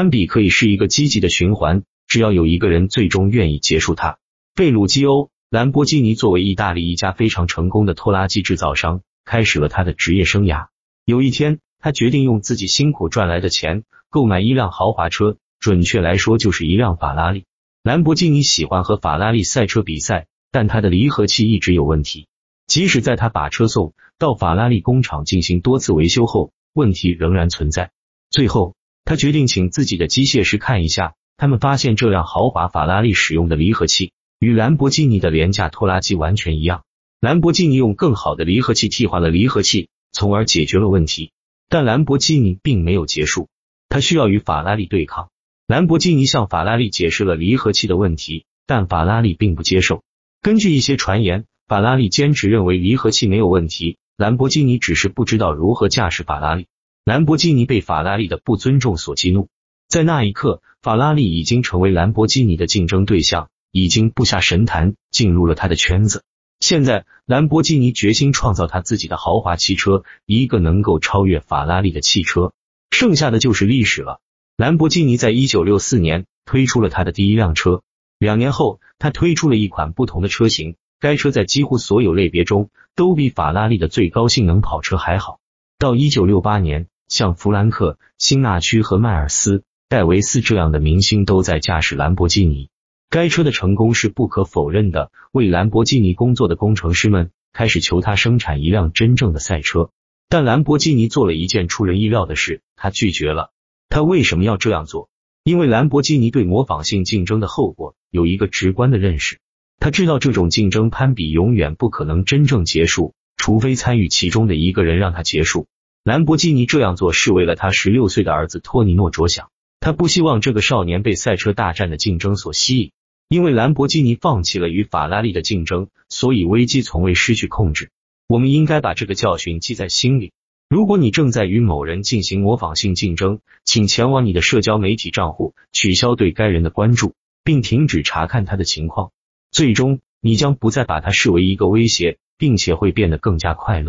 攀比可以是一个积极的循环，只要有一个人最终愿意结束它。贝鲁基欧，兰博基尼作为意大利一家非常成功的拖拉机制造商，开始了他的职业生涯。有一天，他决定用自己辛苦赚来的钱购买一辆豪华车，准确来说就是一辆法拉利。兰博基尼喜欢和法拉利赛车比赛，但他的离合器一直有问题。即使在他把车送到法拉利工厂进行多次维修后，问题仍然存在。最后，他决定请自己的机械师看一下。他们发现这辆豪华法拉利使用的离合器与兰博基尼的廉价拖拉机完全一样。兰博基尼用更好的离合器替换了离合器，从而解决了问题。但兰博基尼并没有结束，他需要与法拉利对抗。兰博基尼向法拉利解释了离合器的问题，但法拉利并不接受。根据一些传言，法拉利坚持认为离合器没有问题，兰博基尼只是不知道如何驾驶法拉利。兰博基尼被法拉利的不尊重所激怒，在那一刻，法拉利已经成为兰博基尼的竞争对象，已经布下神坛，进入了他的圈子。现在，兰博基尼决心创造他自己的豪华汽车，一个能够超越法拉利的汽车，剩下的就是历史了。兰博基尼在一九六四年推出了他的第一辆车，两年后，他推出了一款不同的车型，该车在几乎所有类别中都比法拉利的最高性能跑车还好。到一九六八年，像弗兰克·辛纳屈和迈尔斯·戴维斯这样的明星都在驾驶兰博基尼。该车的成功是不可否认的。为兰博基尼工作的工程师们开始求他生产一辆真正的赛车，但兰博基尼做了一件出人意料的事，他拒绝了。他为什么要这样做？因为兰博基尼对模仿性竞争的后果有一个直观的认识。他知道这种竞争攀比永远不可能真正结束。除非参与其中的一个人让他结束，兰博基尼这样做是为了他十六岁的儿子托尼诺着想。他不希望这个少年被赛车大战的竞争所吸引，因为兰博基尼放弃了与法拉利的竞争，所以危机从未失去控制。我们应该把这个教训记在心里。如果你正在与某人进行模仿性竞争，请前往你的社交媒体账户，取消对该人的关注，并停止查看他的情况。最终，你将不再把他视为一个威胁。并且会变得更加快乐。